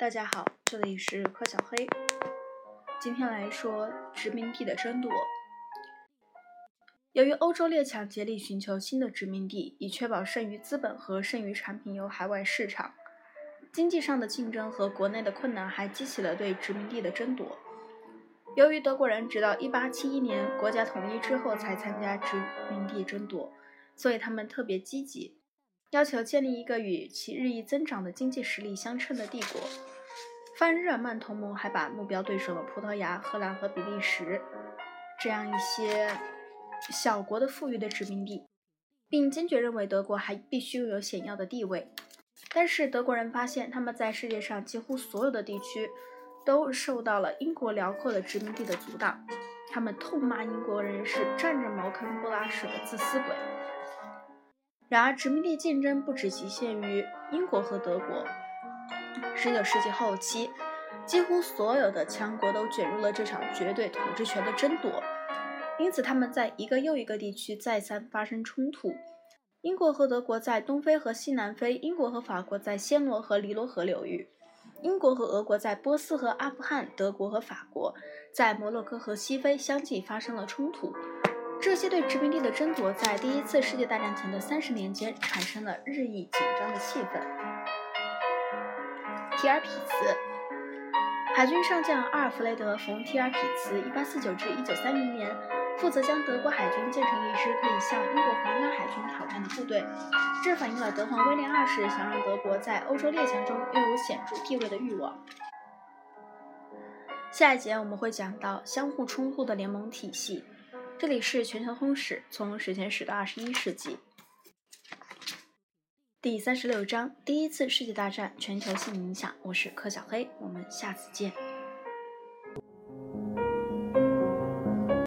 大家好，这里是柯小黑。今天来说殖民地的争夺。由于欧洲列强竭力寻求新的殖民地，以确保剩余资本和剩余产品有海外市场，经济上的竞争和国内的困难还激起了对殖民地的争夺。由于德国人直到1871年国家统一之后才参加殖民地争夺，所以他们特别积极。要求建立一个与其日益增长的经济实力相称的帝国。泛日耳曼同盟还把目标对准了葡萄牙、荷兰和比利时这样一些小国的富裕的殖民地，并坚决认为德国还必须拥有显要的地位。但是德国人发现，他们在世界上几乎所有的地区都受到了英国辽阔的殖民地的阻挡。他们痛骂英国人是占着茅坑不拉屎的自私鬼。然而，殖民地竞争不只局限于英国和德国。19世纪后期，几乎所有的强国都卷入了这场绝对统治权的争夺，因此他们在一个又一个地区再三发生冲突。英国和德国在东非和西南非，英国和法国在暹罗和尼罗河流域，英国和俄国在波斯和阿富汗，德国和法国在摩洛哥和西非相继发生了冲突。这些对殖民地的争夺，在第一次世界大战前的三十年间产生了日益紧张的气氛。提尔皮茨，海军上将阿尔弗雷德·冯·提尔皮茨 （1849 至1930年）负责将德国海军建成一支可以向英国皇家海军挑战的部队。这反映了德皇威廉二世想让德国在欧洲列强中拥有显著地位的欲望。下一节我们会讲到相互冲突的联盟体系。这里是全球通史，从史前史到二十一世纪，第三十六章：第一次世界大战全球性影响。我是柯小黑，我们下次见。